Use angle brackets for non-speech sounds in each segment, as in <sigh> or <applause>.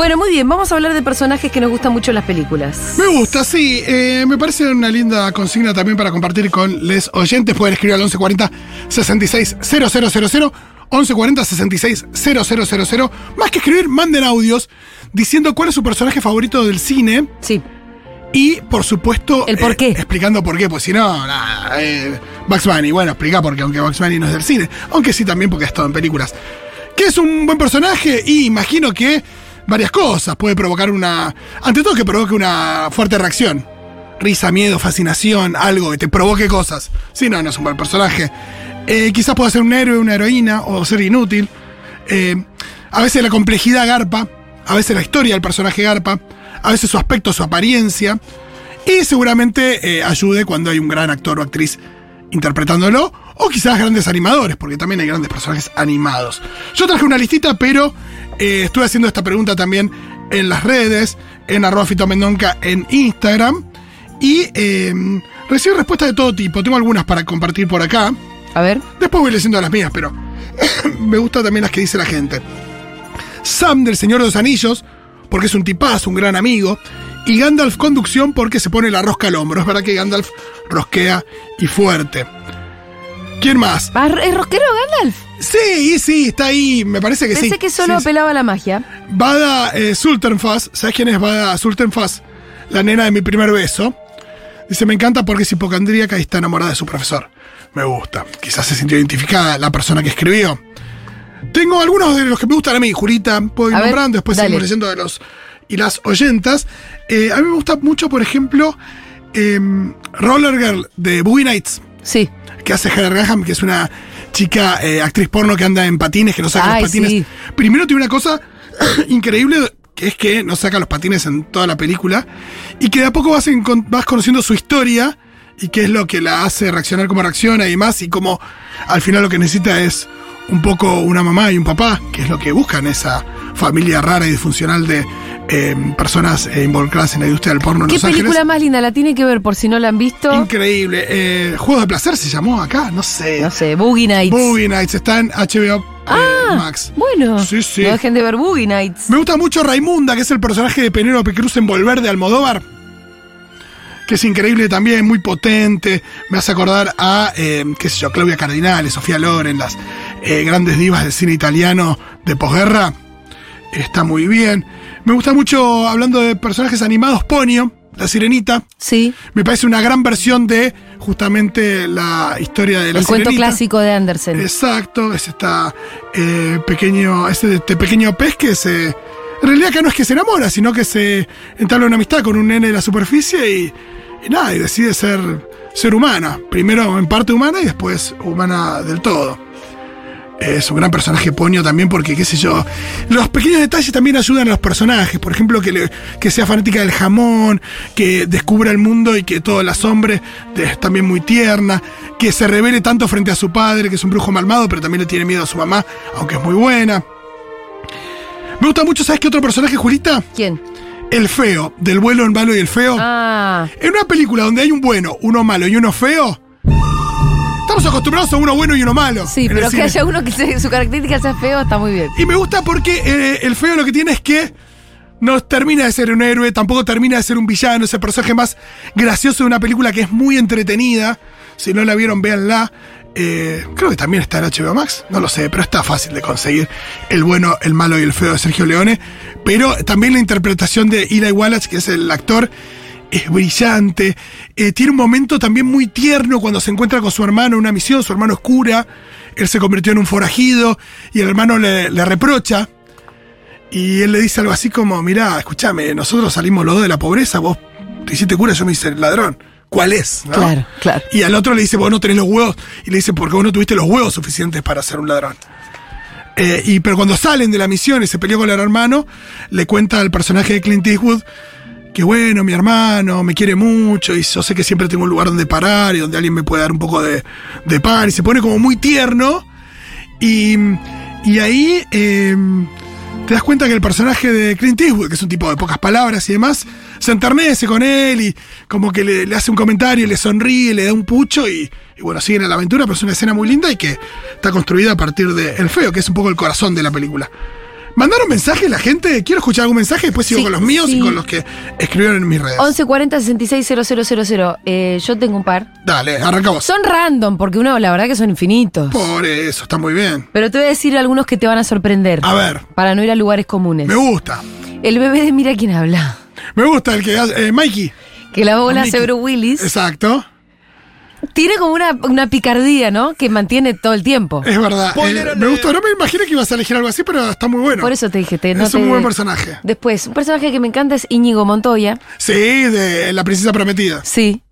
Bueno, muy bien, vamos a hablar de personajes que nos gustan mucho en las películas. Me gusta, sí. eh, me parece una linda consigna también para compartir con les oyentes. Pueden escribir al 1140 66 000, 1140 66 000. Más que escribir, manden audios diciendo cuál es su personaje favorito del cine Sí. y, por supuesto, El por eh, qué. explicando por qué, pues si no, nada. eh, Bugs Bunny, bueno, explica por qué, aunque Bugs Bunny no es del cine. Aunque sí también porque ha estado en películas. ¿Qué es un buen personaje? Y imagino que varias cosas. Puede provocar una. Ante todo, que provoque una fuerte reacción. Risa, miedo, fascinación, algo que te provoque cosas. Si no, no es un buen personaje. Eh, quizás pueda ser un héroe, una heroína o ser inútil. Eh, a veces la complejidad garpa. A veces la historia del personaje garpa. A veces su aspecto, su apariencia. Y seguramente eh, ayude cuando hay un gran actor o actriz interpretándolo. O quizás grandes animadores, porque también hay grandes personajes animados. Yo traje una listita, pero eh, estuve haciendo esta pregunta también en las redes, en arroba fitomendonca en Instagram. Y eh, recibí respuestas de todo tipo. Tengo algunas para compartir por acá. A ver. Después voy leyendo las mías, pero <coughs> me gustan también las que dice la gente. Sam del Señor de los Anillos, porque es un tipazo, un gran amigo. Y Gandalf Conducción, porque se pone la rosca al hombro. Es verdad que Gandalf rosquea y fuerte. ¿Quién más? Ah, ¿Es rosquero Gandalf? Sí, sí, está ahí. Me parece que sí. Pensé que solo Sí, sí. apelaba a la magia. Bada eh, Sultanfas, ¿sabes quién es Bada Sultanfas? La nena de mi primer beso. Dice, me encanta porque es hipocondríaca y está enamorada de su profesor. Me gusta. Quizás se sintió identificada la persona que escribió. Tengo algunos de los que me gustan a mí, Julita. Puedo ir A ver, nombrando, después seguimos leyendo de los y las oyentas. Eh, a mí me gusta mucho, por ejemplo, em, Roller Girl de Boogie Nights, Sí. Que hace Heather Graham, que es una chica eh, actriz porno que anda en patines, que no saca Ay, los patines. sí. Primero tiene una cosa <coughs> increíble, que es que no saca los patines en toda la película, y que de a poco vas, encon- vas conociendo su historia y qué es lo que la hace reaccionar como reacciona y más, y cómo al final lo que necesita es un poco una mamá y un papá, que es lo que buscan esa familia rara y disfuncional de eh, personas eh, involucradas en la industria del porno en ¿Qué Los película Ángeles. más linda? La tiene que ver por si no la han visto. Increíble. Eh, Juegos de placer se llamó acá, no sé. No sé, Boogie Nights. Boogie Nights está en HBO eh, Ah, Max. Bueno, Sí, sí. no dejen de ver Boogie Nights. Me gusta mucho Raimunda, que es el personaje de Penélope Cruz en Volver de Almodóvar. Que es increíble también, muy potente. Me hace acordar a, eh, qué sé yo, Claudia Cardinale, Sofía Loren, las eh, grandes divas del cine italiano de posguerra. Está muy bien. Me gusta mucho, hablando de personajes animados, Ponio, la sirenita. Sí, Me parece una gran versión de justamente la historia de la el cuento clásico de Andersen. Exacto, es esta, eh, pequeño, este, este pequeño pez que se. En realidad acá no es que se enamora, sino que se entabla una amistad con un nene de la superficie y, y nada, y decide ser, ser humana. Primero en parte humana y después humana del todo. Es un gran personaje Ponio también porque, qué sé yo, los pequeños detalles también ayudan a los personajes. Por ejemplo, que, le- que sea fanática del jamón, que descubra el mundo y que todo la asombre, es también muy tierna. Que se revele tanto frente a su padre, que es un brujo malvado, pero también le tiene miedo a su mamá, aunque es muy buena. Me gusta mucho, ¿sabes qué otro personaje, Julita? ¿Quién? El feo, del vuelo en malo y el feo. Ah, En una película donde hay un bueno, uno malo y uno feo, estamos acostumbrados a uno bueno y uno malo. sí, pero que cine. haya uno que se- su característica sea feo está muy bien. Y me gusta porque eh, el feo lo que tiene es que no termina de ser un héroe, tampoco termina de ser un villano, es el personaje más gracioso de una película que es muy entretenida. Si no la vieron, véanla. Eh, creo que también está en HBO Max, no lo sé, pero está fácil de conseguir el bueno, el malo y el feo de Sergio Leone. Pero también la interpretación de Eli Wallach, que es el actor, es brillante. Eh, tiene un momento también muy tierno cuando se encuentra con su hermano en una misión, su hermano es cura, él se convirtió en un forajido y el hermano le, le reprocha. Y él le dice algo así como, mirá, escúchame, nosotros salimos los dos de la pobreza, vos te hiciste cura, yo me hice ladrón. ¿Cuál es? no? Claro, claro. Y al otro le dice, vos no tenés los huevos. Y le dice, porque vos no tuviste los huevos suficientes para ser un ladrón. Eh, y, pero cuando salen de la misión y se peleó con el hermano, le cuenta al personaje de Clint Eastwood que bueno, mi hermano me quiere mucho y yo sé que siempre tengo un lugar donde parar y donde alguien me puede dar un poco de, de pan. Y se pone como muy tierno. Y, y ahí eh, te das cuenta que el personaje de Clint Eastwood, que es un tipo de pocas palabras y demás, se enternece con él y como que le, le hace un comentario, le sonríe, le da un pucho y, y bueno, siguen a la aventura, pero es una escena muy linda y que está construida a partir de El Feo, que es un poco el corazón de la película. ¿Mandaron mensajes la gente? Quiero escuchar algún mensaje, después sigo Sí, con los míos y con los que escribieron en mis redes. 1140 660000. Eh, yo tengo un par. Dale, arrancamos. Son random, porque uno, la verdad que son infinitos. Por eso, está muy bien. Pero te voy a decir algunos que te van a sorprender. A ver, Para no ir a lugares comunes. me gusta. El bebé de Mira quién habla. Me gusta el que hace. eh, Mikey. Que la voz la Mickey. hace Bruce Willis. Exacto. Tiene como una, una picardía, ¿no? Que mantiene todo el tiempo. Es verdad. Eh, me gustó. No me imaginé que ibas a elegir algo así, pero está muy bueno. Por eso te dije, te, no es te- un buen personaje. Después, un personaje que me encanta es Íñigo Montoya. Sí, de La Princesa Prometida. Sí.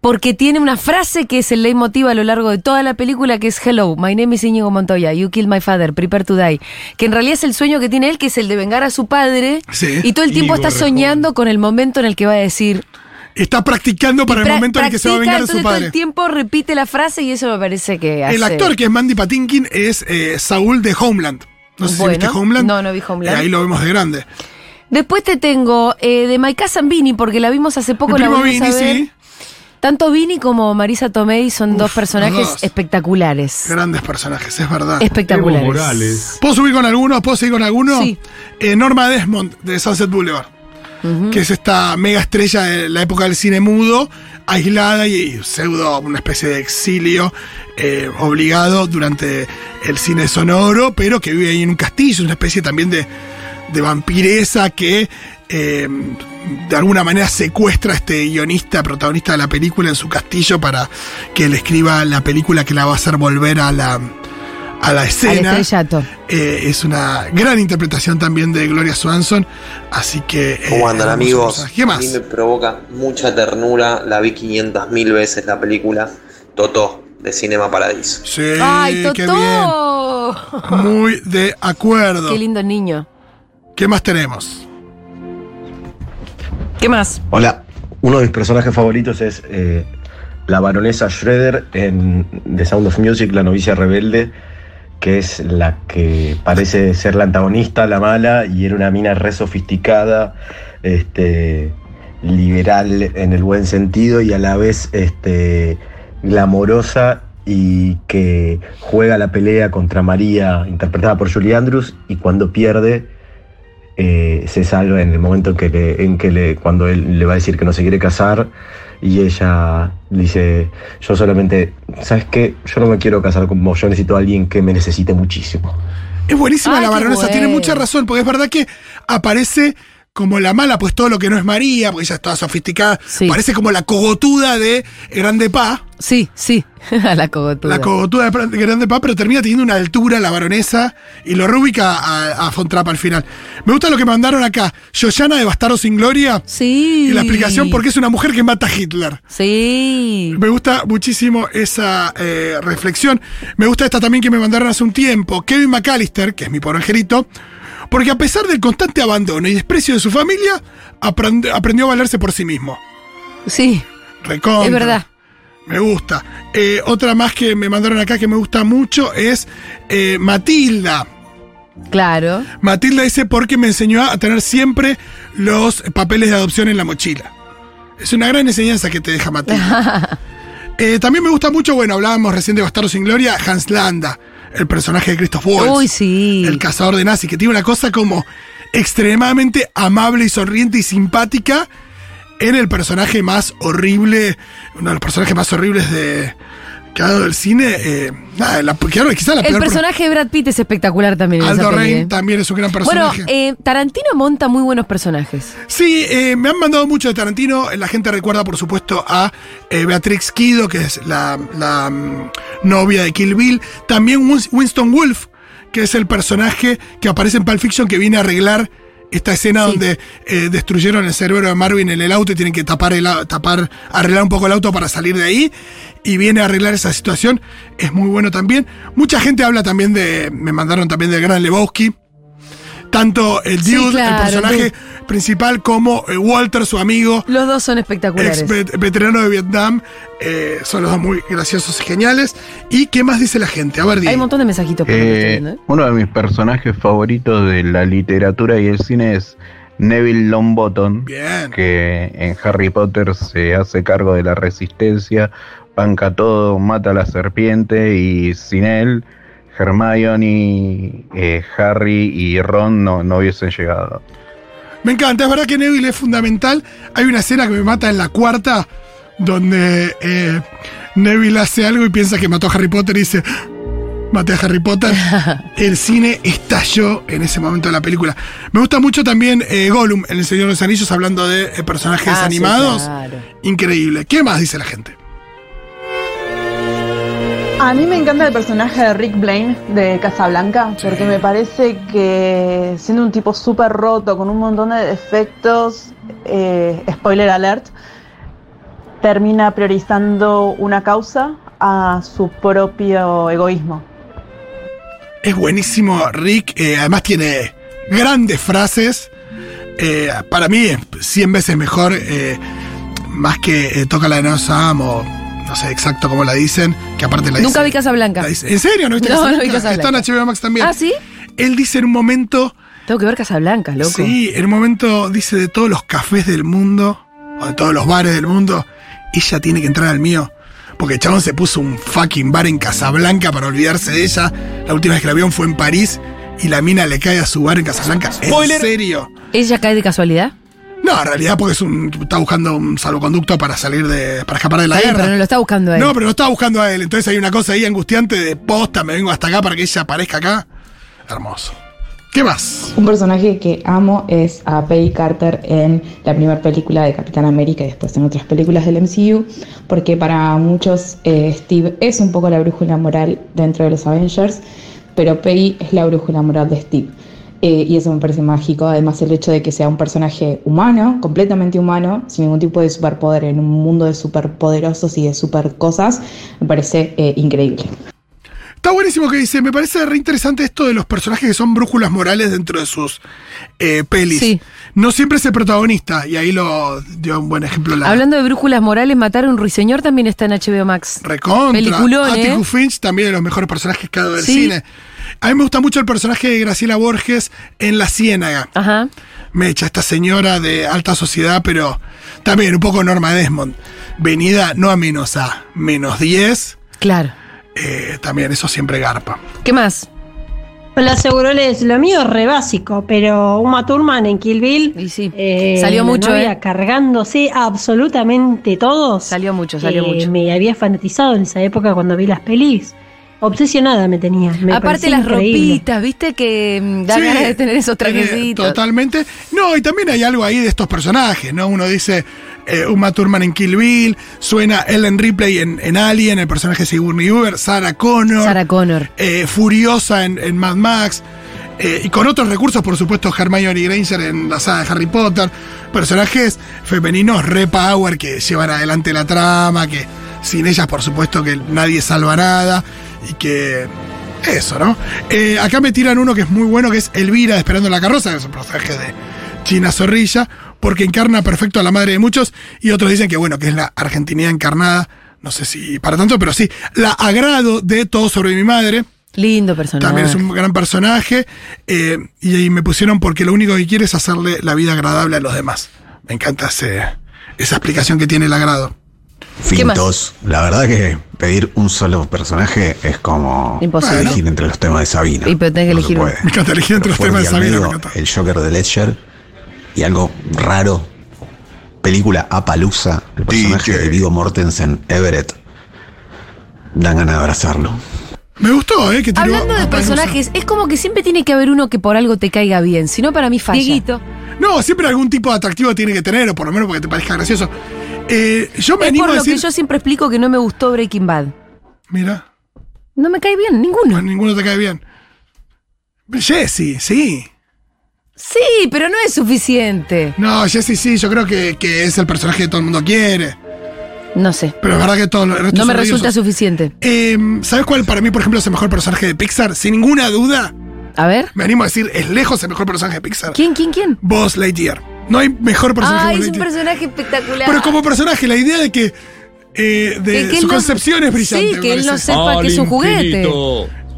Porque tiene una frase que es el leitmotiv a lo largo de toda la película, que es Hello, my name is Íñigo Montoya, you killed my father, prepare to die. Que en realidad es el sueño que tiene él, que es el de vengar a su padre. Sí. Y todo el tiempo Íñigo está soñando con el momento en el que va a decir. Está practicando para el pra- momento en el que se va a vengar de su entonces todo padre. el tiempo repite la frase y eso me parece que hace. El actor que es Mandy Patinkin es eh, Saúl de Homeland. No sé Bueno, si viste Homeland. no, no vi Homeland. Eh, ahí lo vemos de grande. Después te tengo eh, de Maika Zambini, porque la vimos hace poco, Mi la primo Vini, a ver. sí. Tanto Vini como Marisa Tomei son dos personajes dos. espectaculares. Grandes personajes, es verdad. Espectaculares. Morales. ¿Puedo subir con alguno? ¿Puedo seguir con alguno? Sí. Eh, Norma Desmond, de Sunset Boulevard. Que es esta mega estrella de la época del cine mudo, aislada y pseudo, una especie de exilio eh, obligado durante el cine sonoro, pero que vive ahí en un castillo, una especie también de, de vampiresa que eh, de alguna manera secuestra a este guionista, protagonista de la película en su castillo para que le escriba la película que la va a hacer volver a la, a la Al escena. estrellato. Eh, es una gran interpretación también de Gloria Swanson. Así que. eh, ¿Cómo andan amigos? ¿Qué A más? mí me provoca mucha ternura, la vi 500 mil veces la película Totó de Cinema Paradiso. Sí, ¡Ay, qué Totó! bien. Muy de acuerdo. Qué lindo niño. ¿Qué más tenemos? ¿Qué más? Hola, uno de mis personajes favoritos es eh, la baronesa Schroeder en The Sound of Music, la novicia rebelde, que es la que parece ser la antagonista, la mala, y era una mina re sofisticada, este, liberal en el buen sentido y a la vez este, glamorosa y que juega la pelea contra María, interpretada por Julie Andrews, y cuando pierde eh, se salva en el momento en que, en que le, cuando él le va a decir que no se quiere casar y ella dice, yo solamente, ¿sabes qué? Yo no me quiero casar con vos, yo necesito a alguien que me necesite muchísimo. Es buenísima Ay, la baronesa, tiene mucha razón, porque es verdad que aparece como la mala, pues todo lo que no es María, porque ella es toda sofisticada, Sí. parece como la cogotuda de Grande Pa, Sí, sí. <laughs> La cogotuda. la cogotuda de Grande Pa, pero termina teniendo una altura la baronesa y lo reubica a, a Fontrap al final. Me gusta lo que mandaron acá, Yoyana de Bastardo sin Gloria, Sí. y la explicación por qué es una mujer que mata a Hitler. Sí. Me gusta muchísimo esa eh, reflexión. Me gusta esta también que me mandaron hace un tiempo. Kevin McAllister, que es mi pobre angelito, porque a pesar del constante abandono y desprecio de su familia, aprend- aprendió a valerse por sí mismo. Sí. Recontra. Es verdad. Me gusta. Eh, otra más que me mandaron acá que me gusta mucho es eh, Matilda. Claro. Matilda dice porque me enseñó a tener siempre los papeles de adopción en la mochila. Es una gran enseñanza que te deja Matilda. <laughs> Eh, también me gusta mucho, bueno, hablábamos recién de Bastardo sin Gloria, Hans Landa, el personaje de Christoph Waltz. Uy, sí. El cazador de nazis, que tiene una cosa como extremadamente amable y sonriente y simpática en el personaje más horrible, uno de los personajes más horribles de que ha dado el cine. eh, nada, la, quizá la El peor. personaje de Brad Pitt es espectacular también. en Aldo Rain ¿eh? también es un gran Bueno, personaje. eh, Tarantino monta muy buenos personajes. Sí, eh, me han mandado mucho de Tarantino. La gente recuerda, por supuesto, a Beatrix Kido, que es la, la, mm, novia de Kill Bill. También Win- Winston Wolf, que es el personaje que aparece en Pulp Fiction que viene a arreglar esta escena Sí. donde eh, destruyeron el cerebro de Marvin en el auto y tienen que tapar el tapar, arreglar un poco el auto para salir de ahí. Y viene a arreglar esa situación. Es muy bueno también. Mucha gente habla también de. Me mandaron también de Gran Lebowski. Tanto el Sí, Dude, claro, el personaje el principal, como eh, Walter, su amigo, Los dos son espectaculares. ex vet- veterano de Vietnam. eh, son los dos muy graciosos y geniales. ¿Y qué más dice la gente? A ver, Hay un montón de mensajitos por estoy Eh, viendo, ¿eh? uno de mis personajes favoritos de la literatura y el cine es Neville Longbottom, Bien. que en Harry Potter se hace cargo de la resistencia, banca todo, mata a la serpiente y sin él, Hermione, eh, Harry y Ron no, no hubiesen llegado. Me encanta, es verdad que Neville es fundamental. Hay una escena que me mata en la cuarta, donde eh, Neville hace algo y piensa que mató a Harry Potter y dice, maté a Harry Potter. <laughs> El cine estalló en ese momento de la película. Me gusta mucho también eh, Gollum en El Señor de los Anillos, hablando de eh, personajes Ah, sí, animados. claro. Increíble. ¿Qué más dice la gente? A mí me encanta el personaje de Rick Blaine de Casablanca, porque me parece que siendo un tipo súper roto, con un montón de defectos, eh, spoiler alert, termina priorizando una causa a su propio egoísmo. Es buenísimo, Rick. eh, además tiene grandes frases. Eh, para mí es 100 veces mejor, más que Toca la de No Sam o no sé exacto cómo la dicen, que aparte la Nunca dice- vi Casablanca. ¿En serio? ¿No viste No, vi Casablanca. Está en HBO Max también. ¿Ah, sí? Él dice en un momento, Tengo que ver Casablanca, loco. sí, en un momento dice de todos los cafés del mundo, o de todos los bares del mundo, ella tiene que entrar al mío. Porque el chabón se puso un fucking bar en Casablanca para olvidarse de ella. La última vez que la vieron fue en París y la mina le cae a su bar en Casablanca. ¿En serio? ¿Ella cae de casualidad? No, en realidad porque es un, está buscando un salvoconducto para salir de. para escapar de la Está bien, guerra. pero no lo está buscando a él. No, pero lo estaba buscando a él. Entonces hay una cosa ahí angustiante de posta, me vengo hasta acá para que ella aparezca acá. Hermoso. ¿Qué más? Un personaje que amo es a Peggy Carter en la primera película de Capitán América y después en otras películas del MCU, porque para muchos eh, Steve es un poco la brújula moral dentro de los Avengers, pero Peggy es la brújula moral de Steve. Eh, y eso me parece mágico, además el hecho de que sea un personaje humano, completamente humano, sin ningún tipo de superpoder en un mundo de superpoderosos y de super cosas, me parece eh, increíble. Está buenísimo que dice. Me parece re interesante esto de los personajes que son brújulas morales dentro de sus eh, pelis. Sí. No siempre es el protagonista, y ahí lo dio un buen ejemplo la Hablando de brújulas morales, matar a un ruiseñor también está en HBO Max. Recontra. Peliculón, ¿eh? Finch, también de los mejores personajes que ha dado Sí. cine. A mí me gusta mucho el personaje de Graciela Borges en La Ciénaga. Ajá. Me echa esta señora de alta sociedad, pero también un poco Norma Desmond. Venida no a menos a menos 10. Claro. eh, también eso siempre garpa. ¿Qué más? Hola, Seguroles. Lo mío es re básico, pero Uma Thurman en Kill Bill. Y sí. eh, Salió mucho, novia ¿eh? cargándose absolutamente todos. Salió mucho, salió Eh, mucho. Me había fanatizado en esa época cuando vi las pelis. Obsesionada me tenía. me Aparte las increíble. ropitas, viste que mm, da Sí, ganas de tener esos tiene- trajecitos. Totalmente. No, y también hay algo ahí de estos personajes, ¿no? Uno dice eh, Uma Thurman en Kill Bill, suena Ellen Ripley en, en Alien, el personaje de Sigourney Weaver, Sarah Connor. Sarah Connor. eh, Furiosa en, en Mad Max. eh, y con otros recursos, por supuesto, Hermione Granger en la saga de Harry Potter. Personajes femeninos re power que llevan adelante la trama, que sin ellas, por supuesto, que nadie salva nada. Y que. Eso, ¿no? Eh, acá me tiran uno que es muy bueno, que es Elvira de Esperando la Carroza, que es un personaje de China Zorrilla, porque encarna perfecto a la madre de muchos. Y otros dicen que, bueno, que es la argentinidad encarnada. No sé si para tanto, pero sí. La agrado de Todo sobre mi madre. Lindo personaje. También es un gran personaje. eh, y ahí me pusieron porque lo único que quiere es hacerle la vida agradable a los demás. Me encanta ese- esa explicación que tiene el agrado. Fintos. La verdad que pedir un solo personaje es como Imposible. elegir entre los temas de Sabina. Y pero tenés que No elegir. Me encanta elegir entre los temas de y Sabina. Me medio. El Joker de Ledger y algo raro. Película Apalusa, el personaje de Vigo Mortensen, Everett. Dan ganas de abrazarlo. Me gustó, ¿eh? Que tiró Hablando de personajes, es como que siempre tiene que haber uno que por algo te caiga bien. Si no, para mí falla. Dieguito. No, siempre algún tipo de atractivo tiene que tener, o por lo menos porque te parezca gracioso. Eh, yo me Es animo por a lo decir. que yo siempre explico que no me gustó Breaking Bad. Mira, No me cae bien, ninguno. ninguno te cae bien. Jesse, sí. Sí, pero no es suficiente. No, Jesse sí, yo creo que, que es el personaje que todo el mundo quiere. No sé. Pero es verdad que todo el resto No me resulta odiosos. suficiente. Eh, ¿Sabes cuál para mí, por ejemplo, es el mejor personaje de Pixar? Sin ninguna duda, A ver. me animo a decir, es lejos el mejor personaje de Pixar. ¿Quién, quién, quién? Buzz Lightyear. No hay mejor personaje que es un personaje espectacular. Pero como personaje, la idea de que, eh, de Que- que su no- concepción es brillante. Sí, que él no sepa que es un juguete.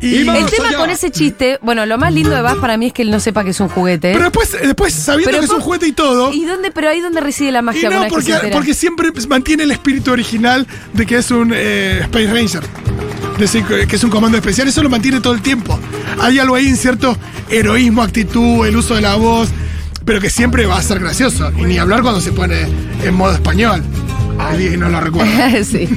Y- El tema con ese chiste, bueno, lo más lindo de Buzz para mí es que él no sepa que es un juguete. Pero después, después sabiendo Pero que es un juguete y todo. ¿Y dónde, pero ahí donde reside la Y magia? no, que se porque, siempre mantiene el espíritu original de que es un eh, Space Ranger. Decir, que es un comando especial. Eso lo mantiene todo el tiempo. Hay algo ahí en cierto heroísmo, actitud, el uso de la voz, pero que siempre va a ser gracioso. Y ni hablar cuando se pone en modo español. Y no lo recuerdo. <laughs> sí.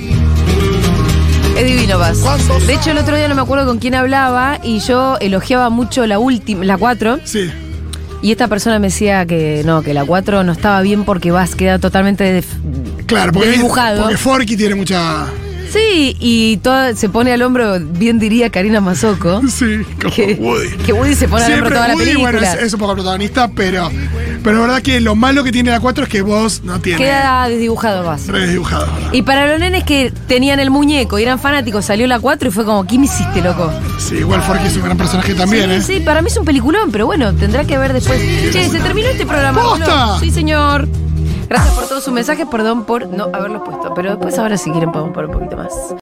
Es divino, Buzz. De hecho, el otro día no me acuerdo con quién hablaba y yo elogiaba mucho la última, la 4. Sí. Y esta persona me decía que no, que la 4 no estaba bien porque Buzz queda totalmente Claro, porque, dibujado. porque Forky tiene mucha. Sí, y toda- se pone al hombro, bien diría Karina Mazoco. <laughs> Sí, como que, Woody. que Woody se pone al hombro toda la película. bueno, es, es un poco protagonista, pero, pero la verdad que lo malo que tiene la 4 es que vos no tiene. Queda desdibujado Buzz. Redibujado. Y para los nenes que tenían el muñeco y eran fanáticos, salió la 4 y fue como, ¿qué me hiciste, loco? Sí, igual Forky es un gran personaje también, sí, ¿eh? sí, para mí es un peliculón, pero bueno, tendrá que ver después. che, se terminó este programa. ¡Posta! Sí, señor. Gracias por todos sus mensajes, perdón por no haberlos puesto. Pero después ahora si quieren podemos poner un poquito más.